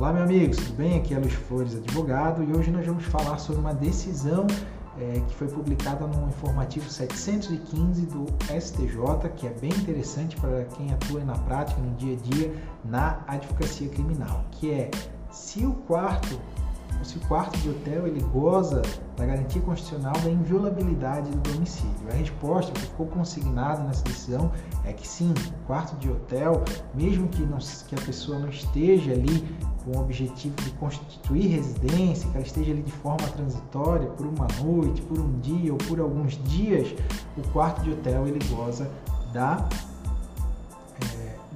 Olá, meus amigos, tudo bem? Aqui é Luiz Flores, advogado, e hoje nós vamos falar sobre uma decisão é, que foi publicada no informativo 715 do STJ, que é bem interessante para quem atua na prática, no dia a dia, na advocacia criminal, que é se o quarto o quarto de hotel ele goza da garantia constitucional da inviolabilidade do domicílio. A resposta que ficou consignada nessa decisão é que sim, o quarto de hotel, mesmo que, não, que a pessoa não esteja ali com o objetivo de constituir residência, que ela esteja ali de forma transitória por uma noite, por um dia ou por alguns dias, o quarto de hotel ele goza da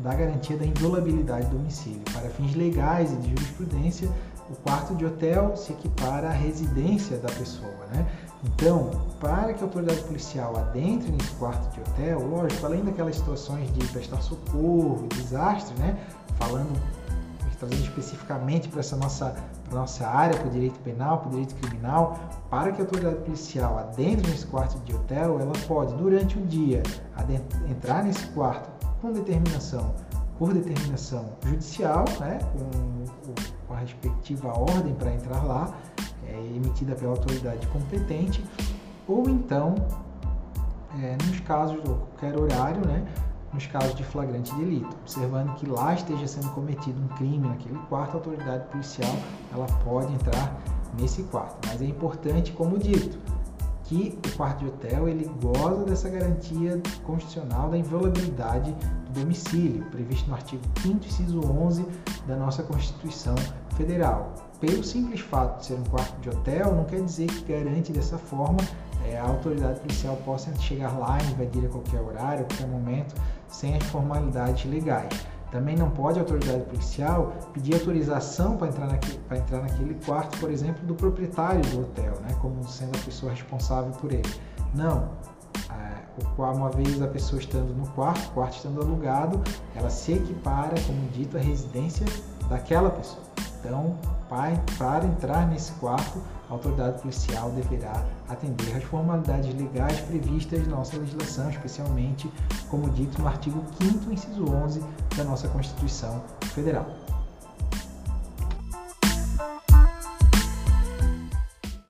da garantia da inviolabilidade do domicílio. Para fins legais e de jurisprudência, o quarto de hotel se equipara à residência da pessoa, né? Então, para que a autoridade policial adentre nesse quarto de hotel, lógico, além daquelas situações de prestar socorro, desastre, né? Falando, trazendo especificamente para essa nossa, nossa área, para o direito penal, para o direito criminal, para que a autoridade policial adentre nesse quarto de hotel, ela pode, durante o dia, entrar nesse quarto com determinação, por determinação judicial, né? Com com a respectiva ordem para entrar lá, é, emitida pela autoridade competente, ou então, é, nos casos, ou qualquer horário, né, nos casos de flagrante delito, observando que lá esteja sendo cometido um crime naquele quarto, a autoridade policial ela pode entrar nesse quarto. Mas é importante, como dito, que o quarto de hotel ele goza dessa garantia constitucional da inviolabilidade do domicílio, previsto no artigo 5 inciso 11 da nossa Constituição Federal. Pelo simples fato de ser um quarto de hotel, não quer dizer que garante dessa forma é, a autoridade policial possa chegar lá e invadir a qualquer horário, a qualquer momento, sem as formalidades legais. Também não pode a autoridade policial pedir autorização para entrar, entrar naquele quarto, por exemplo, do proprietário do hotel, né, como sendo a pessoa responsável por ele. Não. Uma vez a pessoa estando no quarto, o quarto estando alugado, ela se equipara, como dito, à residência daquela pessoa. Então, para entrar nesse quarto, a autoridade policial deverá atender às formalidades legais previstas na nossa legislação, especialmente, como dito no artigo 5 inciso 11 da nossa Constituição Federal.